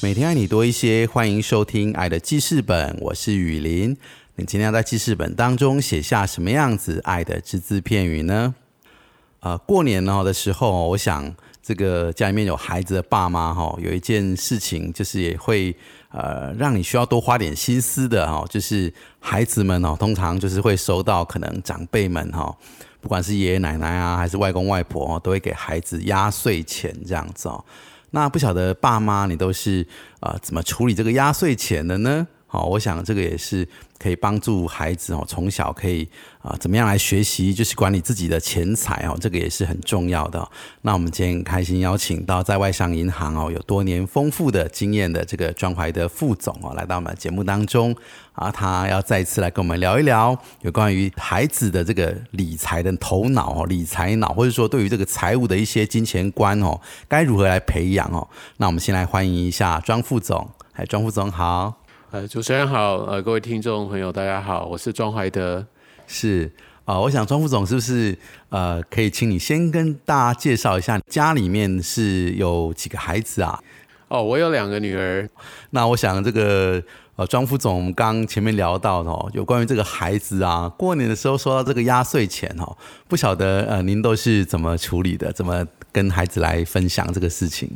每天爱你多一些，欢迎收听《爱的记事本》，我是雨林。你今天要在记事本当中写下什么样子爱的只字片语呢？呃，过年呢的时候，我想这个家里面有孩子的爸妈哈，有一件事情就是也会呃让你需要多花点心思的哈，就是孩子们哦，通常就是会收到可能长辈们哈，不管是爷爷奶奶啊，还是外公外婆，都会给孩子压岁钱这样子哦。那不晓得爸妈你都是啊怎么处理这个压岁钱的呢？好，我想这个也是可以帮助孩子哦，从小可以啊怎么样来学习，就是管理自己的钱财哦，这个也是很重要的。那我们今天开心邀请到在外商银行哦有多年丰富的经验的这个庄怀的副总哦，来到我们节目当中啊，他要再次来跟我们聊一聊有关于孩子的这个理财的头脑哦，理财脑，或者说对于这个财务的一些金钱观哦，该如何来培养哦？那我们先来欢迎一下庄副总，哎，庄副总好。呃，主持人好，呃，各位听众朋友，大家好，我是庄怀德，是啊，我想庄副总是不是呃，可以请你先跟大家介绍一下家里面是有几个孩子啊？哦，我有两个女儿。那我想这个呃，庄副总刚前面聊到哦，有关于这个孩子啊，过年的时候收到这个压岁钱哦，不晓得呃，您都是怎么处理的？怎么跟孩子来分享这个事情？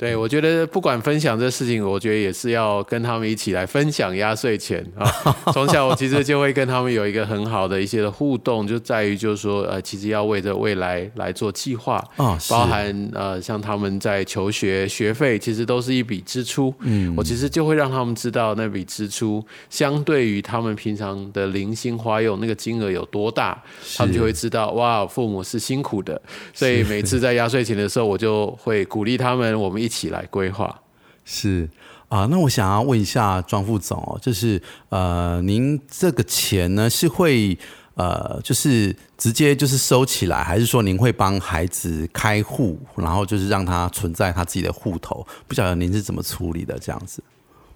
对，我觉得不管分享这事情，我觉得也是要跟他们一起来分享压岁钱啊。从小我其实就会跟他们有一个很好的一些的互动，就在于就是说，呃，其实要为着未来来做计划啊，包含呃，像他们在求学学费，其实都是一笔支出。嗯，我其实就会让他们知道那笔支出相对于他们平常的零星花用那个金额有多大，他们就会知道哇，父母是辛苦的。所以每次在压岁钱的时候，我就会鼓励他们，我们一。一起来规划是啊，那我想要问一下庄副总哦，就是呃，您这个钱呢是会呃，就是直接就是收起来，还是说您会帮孩子开户，然后就是让他存在他自己的户头？不晓得您是怎么处理的这样子？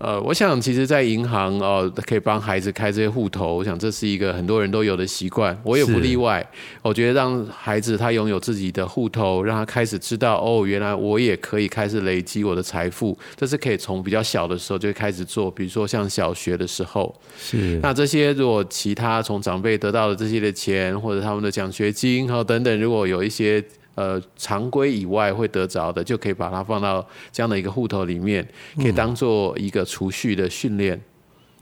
呃，我想其实，在银行哦，可以帮孩子开这些户头，我想这是一个很多人都有的习惯，我也不例外。我觉得让孩子他拥有自己的户头，让他开始知道哦，原来我也可以开始累积我的财富，这是可以从比较小的时候就开始做，比如说像小学的时候。是。那这些如果其他从长辈得到的这些的钱，或者他们的奖学金和等等，如果有一些。呃，常规以外会得着的，就可以把它放到这样的一个户头里面，可以当做一个储蓄的训练。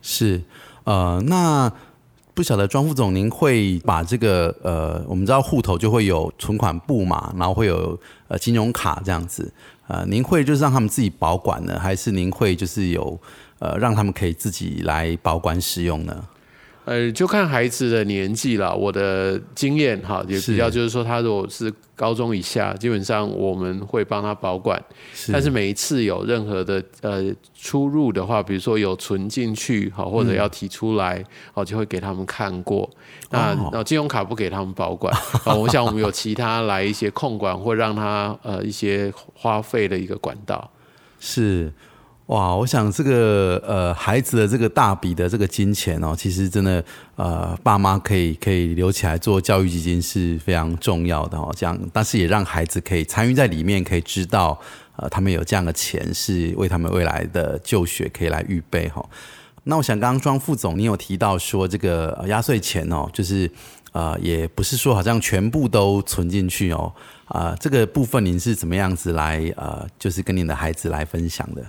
是，呃，那不晓得庄副总，您会把这个呃，我们知道户头就会有存款簿嘛，然后会有呃金融卡这样子，呃，您会就是让他们自己保管呢，还是您会就是有呃让他们可以自己来保管使用呢？呃，就看孩子的年纪了。我的经验哈，也比较就是说，他如果是高中以下，基本上我们会帮他保管。但是每一次有任何的呃出入的话，比如说有存进去好，或者要提出来，哦，就会给他们看过。那那信用卡不给他们保管 啊。我想我们有其他来一些控管或让他呃一些花费的一个管道。是。哇，我想这个呃孩子的这个大笔的这个金钱哦，其实真的呃爸妈可以可以留起来做教育基金是非常重要的哦。这样，但是也让孩子可以参与在里面，可以知道呃他们有这样的钱是为他们未来的就学可以来预备哈。那我想刚刚庄副总你有提到说这个压岁钱哦，就是呃也不是说好像全部都存进去哦啊这个部分您是怎么样子来呃就是跟您的孩子来分享的？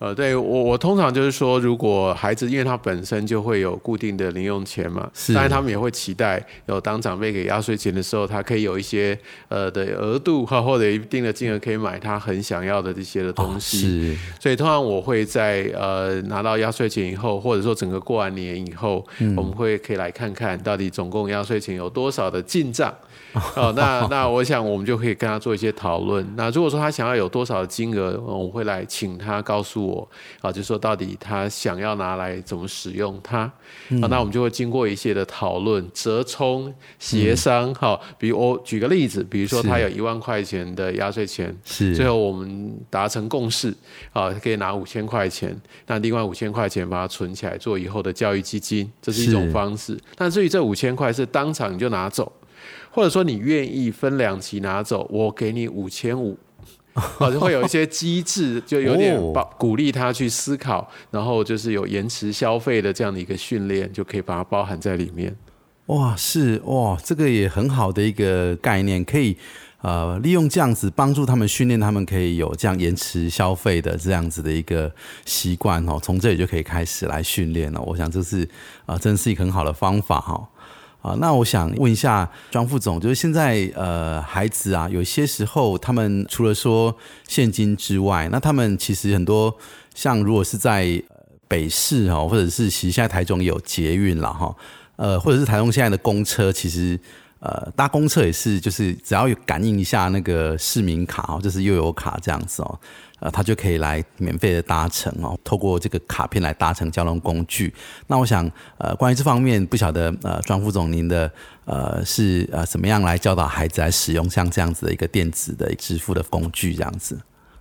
呃，对我我通常就是说，如果孩子因为他本身就会有固定的零用钱嘛，当然他们也会期待有当长辈给压岁钱的时候，他可以有一些呃的额度哈，或者一定的金额可以买他很想要的这些的东西。是所以通常我会在呃拿到压岁钱以后，或者说整个过完年以后，我们会可以来看看到底总共压岁钱有多少的进账。哦，那那我想我们就可以跟他做一些讨论。那如果说他想要有多少的金额，我会来请他告诉我啊，就说到底他想要拿来怎么使用它嗯啊，那我们就会经过一些的讨论、折冲、协商。好，比如我举个例子，比如说他有一万块钱的压岁钱，是最后我们达成共识啊，可以拿五千块钱，那另外五千块钱把它存起来做以后的教育基金，这是一种方式。但至于这五千块是当场你就拿走，或者说你愿意分两期拿走，我给你五千五。啊，就会有一些机制，就有点鼓励他去思考，然后就是有延迟消费的这样的一个训练，就可以把它包含在里面。哇，是哇，这个也很好的一个概念，可以呃利用这样子帮助他们训练，他们可以有这样延迟消费的这样子的一个习惯哦，从这里就可以开始来训练了。我想这是啊、呃真是一个很好的方法哈、啊，那我想问一下庄副总，就是现在呃，孩子啊，有些时候他们除了说现金之外，那他们其实很多像如果是在北市哦，或者是其实现在台中有捷运了哈，呃，或者是台中现在的公车，其实呃搭公车也是，就是只要有感应一下那个市民卡哦，就是悠游卡这样子哦。呃，他就可以来免费的搭乘哦，透过这个卡片来搭乘交通工具。那我想，呃，关于这方面，不晓得呃，庄副总您的呃是呃怎么样来教导孩子来使用像这样子的一个电子的支付的工具这样子？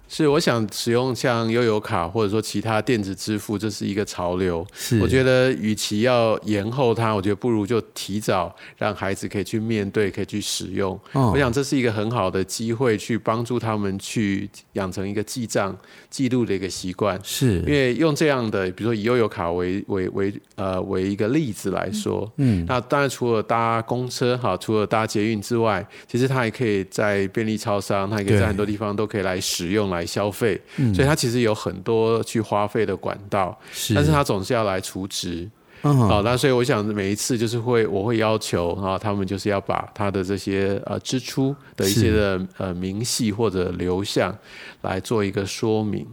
是，我想使用像悠游卡或者说其他电子支付，这是一个潮流。是我觉得与其要延后它，我觉得不如就提早让孩子可以去面对，可以去使用。哦我想这是一个很好的机会，去帮助他们去养成一个记账、记录的一个习惯。是因为用这样的，比如说以悠游卡为为为呃为一个例子来说，嗯，那当然除了搭公车哈，除了搭捷运之外，其实它也可以在便利超商，它也可以在很多地方都可以来使用来消费，所以他其实有很多去花费的管道，是但是他总是要来储值。嗯好、那所以我想每一次就是会，我会要求啊，他们就是要把他的这些呃支出的一些的呃明细或者流向来做一个说明。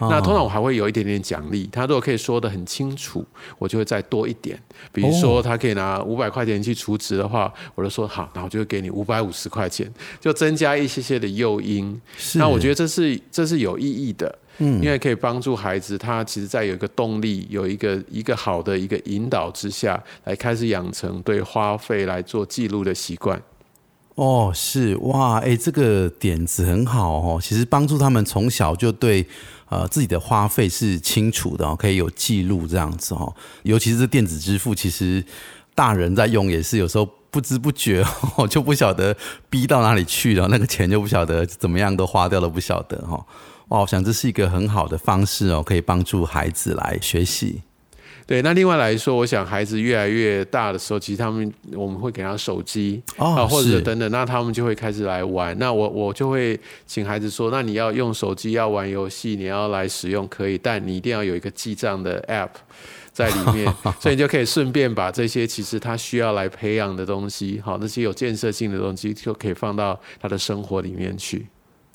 那通常我还会有一点点奖励，他如果可以说的很清楚，我就会再多一点。比如说他可以拿五百块钱去储值的话，我就说好，那我就会给你五百五十块钱，就增加一些些的诱因。是那我觉得这是这是有意义的，嗯，因为可以帮助孩子，他其实在有一个动力，有一个一个好的一个引导之下，来开始养成对花费来做记录的习惯。哦，是哇，哎，这个点子很好哦。其实帮助他们从小就对呃自己的花费是清楚的哦，可以有记录这样子哦。尤其是电子支付，其实大人在用也是有时候不知不觉哦，就不晓得逼到哪里去了，那个钱就不晓得怎么样都花掉了，不晓得哈、哦。哇，我想这是一个很好的方式哦，可以帮助孩子来学习。对，那另外来说，我想孩子越来越大的时候，其实他们我们会给他手机哦啊，或者等等，那他们就会开始来玩。那我我就会请孩子说，那你要用手机要玩游戏，你要来使用可以，但你一定要有一个记账的 app 在里面，所以你就可以顺便把这些其实他需要来培养的东西，好，那些有建设性的东西，就可以放到他的生活里面去。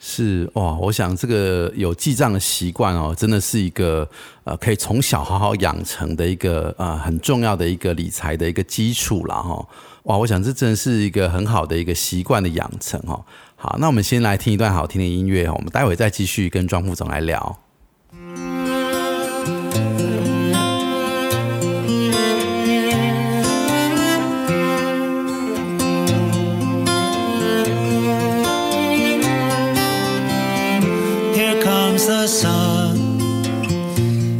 是哇，我想这个有记账的习惯哦，真的是一个呃，可以从小好好养成的一个呃很重要的一个理财的一个基础啦哈。哇，我想这真的是一个很好的一个习惯的养成哦。好，那我们先来听一段好听的音乐哦，我们待会再继续跟庄副总来聊。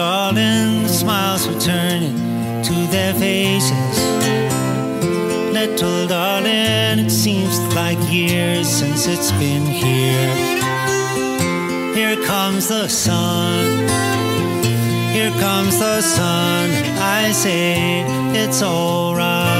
Darling, the smiles returning to their faces. Little darling, it seems like years since it's been here. Here comes the sun. Here comes the sun. I say it's alright.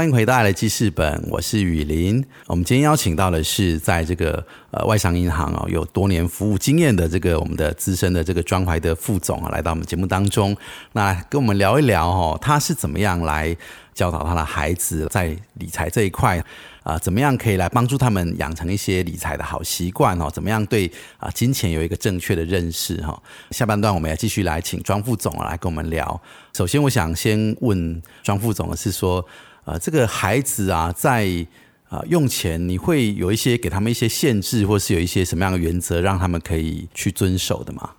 欢迎回到《爱的记事本》，我是雨林。我们今天邀请到的是在这个呃外商银行哦有多年服务经验的这个我们的资深的这个庄怀的副总啊，来到我们节目当中，那跟我们聊一聊哦，他是怎么样来教导他的孩子在理财这一块。啊、怎么样可以来帮助他们养成一些理财的好习惯哦？怎么样对啊、金钱有一个正确的认识哈、下半段我们要继续来请庄副总来跟我们聊。首先，我想先问庄副总的是说，呃，这个孩子啊，在啊、用钱，你会有一些给他们一些限制，或是有一些什么样的原则，让他们可以去遵守的吗？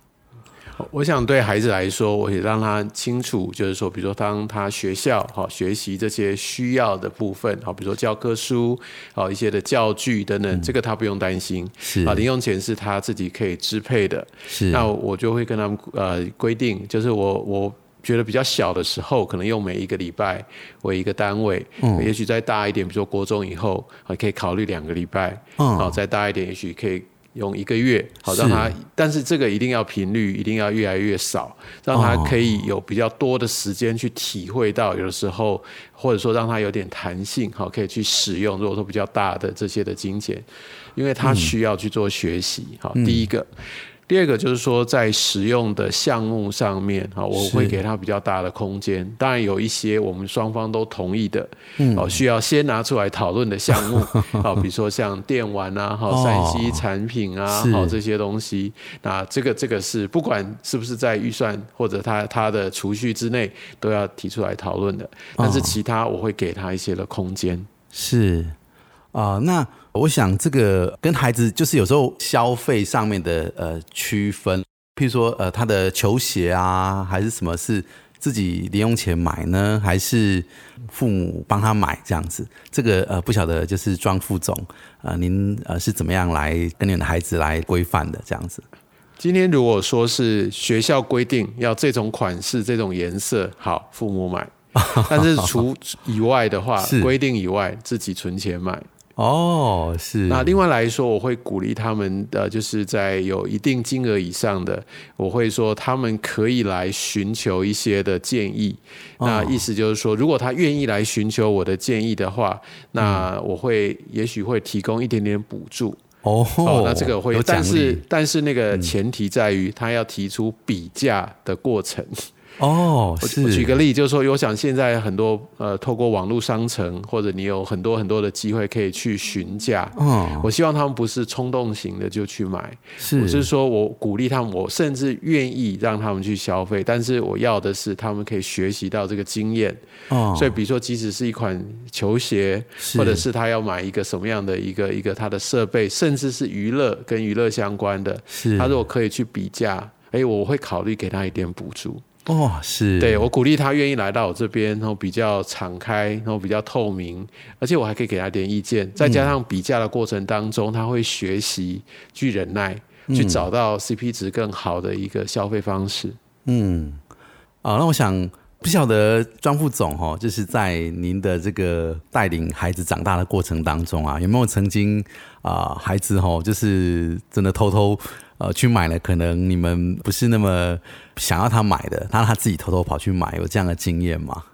我想对孩子来说，我也让他清楚，就是说，比如说当他学校好学习这些需要的部分，好，比如说教科书，好一些的教具等等，这个他不用担心。是啊，零用钱是他自己可以支配的。是那我就会跟他们呃规定，就是我我。觉得比较小的时候，可能用每一个礼拜为一个单位，嗯也许再大一点，比如说国中以后，啊，可以考虑两个礼拜，嗯好，再大一点，也许可以用一个月，好让他，但是这个一定要频率一定要越来越少，让他哦可以有比较多的时间去体会到，有的时候或者说让他有点弹性，好，可以去使用。如果说比较大的这些的金钱，因为他需要去做学习，好，第一个。第二个就是说，在使用的项目上面，哈，我会给他比较大的空间。当然有一些我们双方都同意的，嗯哦，需要先拿出来讨论的项目，好，比如说像电玩啊，哈，哦山西产品啊，是好这些东西。那这个这个是不管是不是在预算或者他他的储蓄之内，都要提出来讨论的。但是哦其他我会给他一些的空间。是啊、那我想这个跟孩子就是有时候消费上面的呃区分，譬如说呃他的球鞋啊，还是什么是自己零用钱买呢，还是父母帮他买这样子？这个呃不晓得就是庄副总呃您呃是怎么样来跟你的孩子来规范的这样子？今天如果说是学校规定要这种款式、这种颜色，好，父母买。但是除以外的话，规定以外自己存钱买。哦，是那另外来说，我会鼓励他们，呃，就是在有一定金额以上的，我会说他们可以来寻求一些的建议。那意思就是说，如果他愿意来寻求我的建议的话，那我会也许会提供一点点补助。哦哦，那这个会有，奖但是励但是那个前提在于他要提出比价的过程。哦，我是我举个例，就是说，我想现在很多呃，透过网络商城或者你有很多很多的机会可以去询价。嗯我希望他们不是冲动型的就去买，是我是说我鼓励他们，我甚至愿意让他们去消费，但是我要的是他们可以学习到这个经验。哦所以，比如说，即使是一款球鞋，或者是他要买一个什么样的一个一个他的设备，甚至是娱乐跟娱乐相关的，是他如果可以去比价，哎，我会考虑给他一点补助。哦是对我鼓励他愿意来到我这边，然后比较敞开，然后比较透明，而且我还可以给他点意见。再加上比价的过程当中，他会学习去忍耐，去找到 CP 值更好的一个消费方式。嗯，啊，那我想不晓得庄副总哈，就是在您的这个带领孩子长大的过程当中啊，有没有曾经啊、孩子哈，就是真的偷偷呃去买了，可能你们不是那么想要他买的，那他自己偷偷跑去买，有这样的经验吗？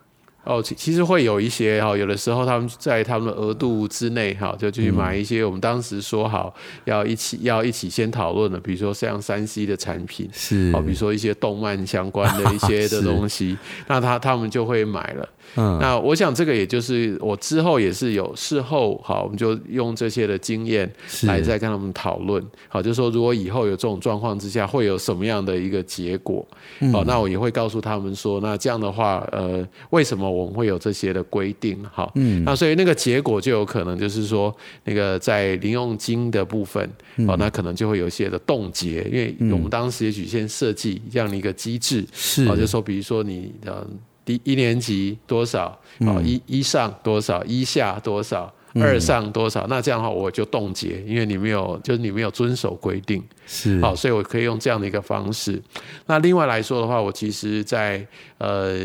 哦，其其实会有一些哈，有的时候他们在他们的额度之内哈，就去买一些我们当时说好要一起要一起先讨论的，比如说像三 C 的产品，是。哦，比如说一些动漫相关的一些的 东西，那他他们就会买了。嗯那我想这个也就是我之后也是有事后好，我们就用这些的经验来再跟他们讨论。好，就是说如果以后有这种状况之下，会有什么样的一个结果？嗯好，那我也会告诉他们说，那这样的话，呃，为什么我们会有这些的规定？好，嗯那所以那个结果就有可能就是说，那个在零用金的部分，嗯哦，那可能就会有一些的冻结，因为我们当时也许先设计这样的一个机制，是哦，就说比如说你呃第一年级多少，嗯哦一一上多少，一下多少。二上多少？那这样的话我就冻结，因为你没有，就是你没有遵守规定。是好，所以我可以用这样的一个方式。那另外来说的话，我其实在呃，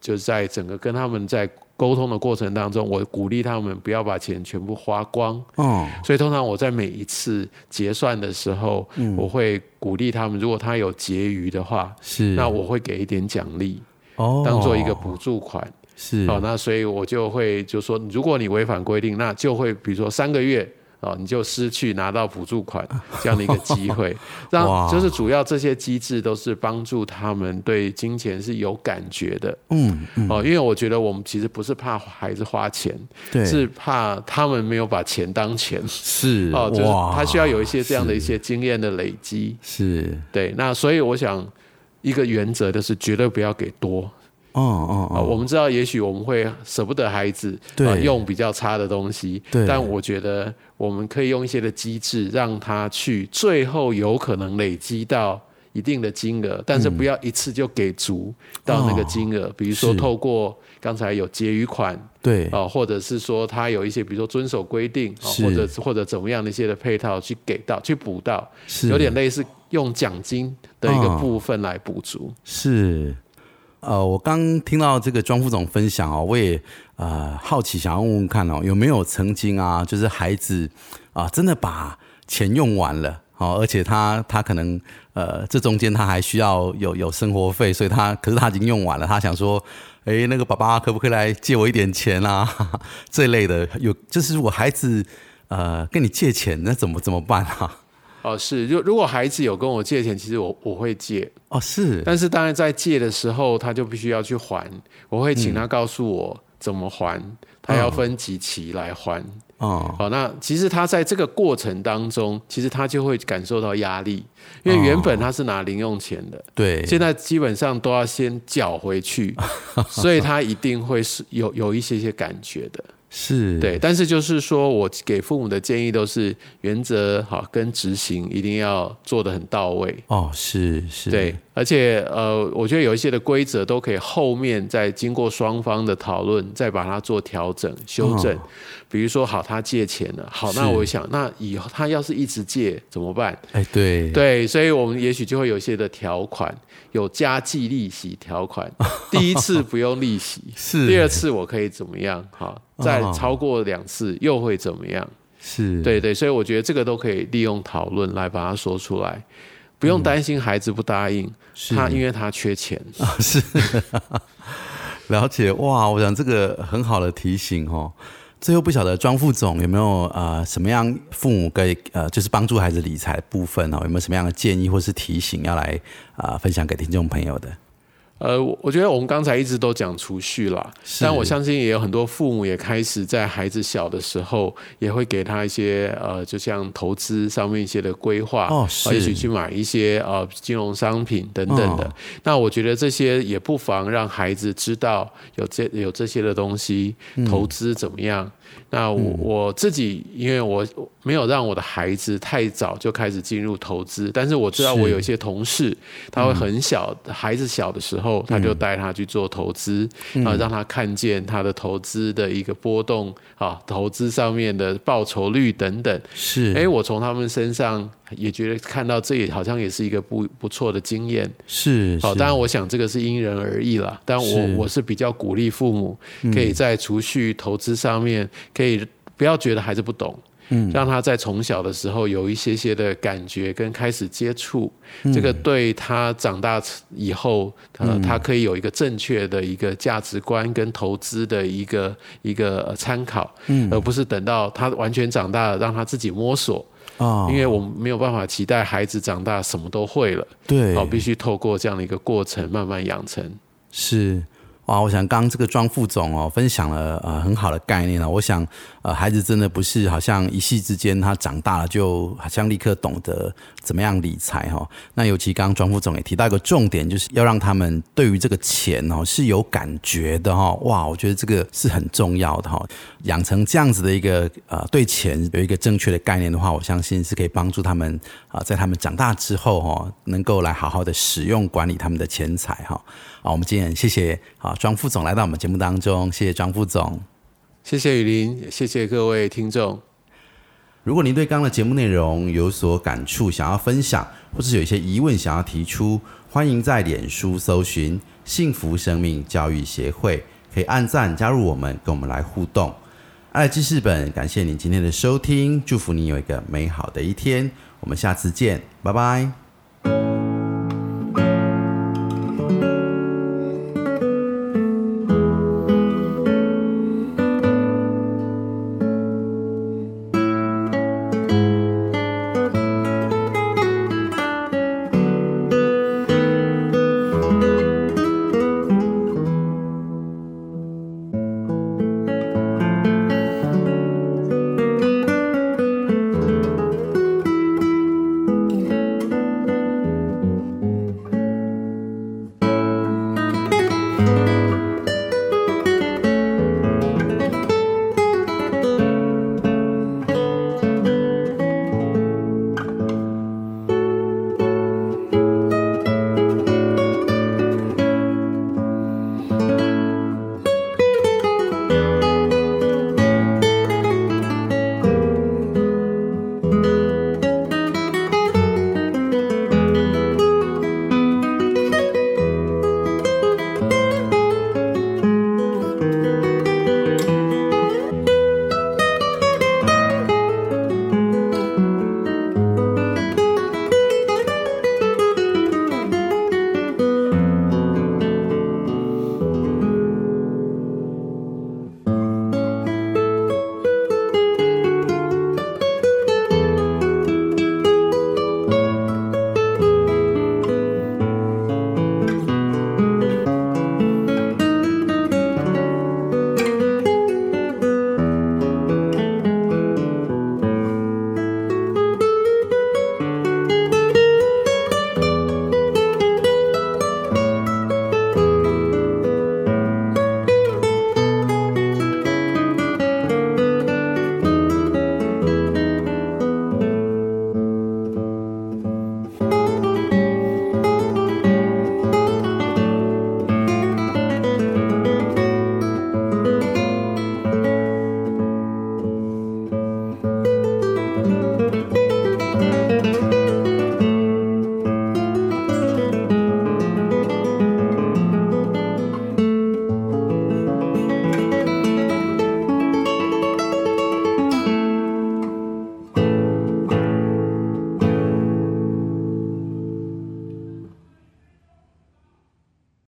就是在整个跟他们在沟通的过程当中，我鼓励他们不要把钱全部花光。哦所以通常我在每一次结算的时候，嗯我会鼓励他们，如果他有结余的话，是那我会给一点奖励，哦。当做一个补助款。是。哦，那所以我就会就说，如果你违反规定，那就会比如说三个月。哦，你就失去拿到补助款 这样的一个机会，让哇。就是主要这些机制都是帮助他们对金钱是有感觉的。嗯嗯。哦，因为我觉得我们其实不是怕孩子花钱，对。是怕他们没有把钱当钱。是哦，就是他需要有一些这样的一些经验的累积，是。对，那所以我想一个原则就是绝对不要给多，哦哦啊，哦我们知道，也许我们会舍不得孩子用比较差的东西，对。但我觉得我们可以用一些的机制，让他去最后有可能累积到一定的金额，但是不要一次就给足到那个金额。比如说，透过刚才有结余款对。啊，或者是说他有一些，比如说遵守规定啊，或者或者怎么样的一些的配套去给到去补到，是。有点类似用奖金的一个哦部分来补足。是，呃，我刚听到这个庄副总分享哦，我也呃好奇想要问问看哦，有没有曾经啊，就是孩子啊、真的把钱用完了。哦，而且他他可能呃，这中间他还需要有有生活费，所以他可是他已经用完了，他想说，哎，那个爸爸可不可以来借我一点钱啊？这类的有，就是如果孩子呃跟你借钱，那怎么怎么办啊？哦，是，就如果孩子有跟我借钱，其实我我会借，哦，是，但是当然在借的时候，他就必须要去还，我会请他告诉我怎么还，他要分几期来还。哦，好，那其实他在这个过程当中，其实他就会感受到压力，因为原本他是拿零用钱的，对，现在基本上都要先缴回去，所以他一定会是有有一些些感觉的。是，对，但是就是说我给父母的建议都是原则好跟执行一定要做的很到位。哦，是是，对，而且呃，我觉得有一些的规则都可以后面再经过双方的讨论，再把它做调整、修正。哦比如说，好，他借钱了，好，那我想，那以后他要是一直借怎么办？哎，对，对，所以我们也许就会有一些的条款，有加计利息条款，第一次不用利息，是第二次我可以怎么样？好，再哦超过两次又会怎么样？是，对对，所以我觉得这个都可以利用讨论来把它说出来，不用担心孩子不答应，是他因为他缺钱 啊。是，了解哇！我想这个很好的提醒哦。最后不晓得庄副总有没有呃什么样父母可以呃就是帮助孩子理财部分哦，有没有什么样的建议或是提醒要来啊、呃分享给听众朋友的？呃，我我觉得我们刚才一直都讲储蓄啦，但我相信也有很多父母也开始在孩子小的时候，也会给他一些呃，就像投资上面一些的规划，哦也许去买一些呃金融商品等等的。哦那我觉得这些也不妨让孩子知道有这有这些的东西，嗯投资怎么样。那我我自己，因为我没有让我的孩子太早就开始进入投资，但是我知道我有一些同事，他会很小，孩子小的时候，他就带他去做投资，啊，让他看见他的投资的一个波动，啊，投资上面的报酬率等等。是，哎，我从他们身上也觉得看到这也好像也是一个不不错的经验。是，好，是当然我想这个是因人而异啦。但我是我是比较鼓励父母可以在储蓄投资上面，可以不要觉得孩子不懂，嗯，让他在从小的时候有一些些的感觉跟开始接触，这个对他长大以后，呃，他可以有一个正确的一个价值观跟投资的一个一个参考，嗯，而不是等到他完全长大了，让他自己摸索。啊，因为我们没有办法期待孩子长大什么都会了，对，哦，必须透过这样的一个过程慢慢养成。是。哇，我想刚刚这个庄副总哦，分享了呃很好的概念了。我想呃，孩子真的不是好像一夕之间他长大了就好像立刻懂得怎么样理财哈。那尤其刚刚庄副总也提到一个重点，就是要让他们对于这个钱哦是有感觉的哈。哇，我觉得这个是很重要的哈。养成这样子的一个呃对钱有一个正确的概念的话，我相信是可以帮助他们啊，在他们长大之后哈，能够来好好的使用管理他们的钱财哈。好，我们今天谢谢啊庄副总来到我们节目当中，谢谢庄副总，谢谢雨林，谢谢各位听众。如果您对刚刚的节目内容有所感触，想要分享，或是有一些疑问想要提出，欢迎在脸书搜寻“幸福生命教育协会”，可以按赞加入我们，跟我们来互动。爱记事本，感谢您今天的收听，祝福您有一个美好的一天，我们下次见，拜拜。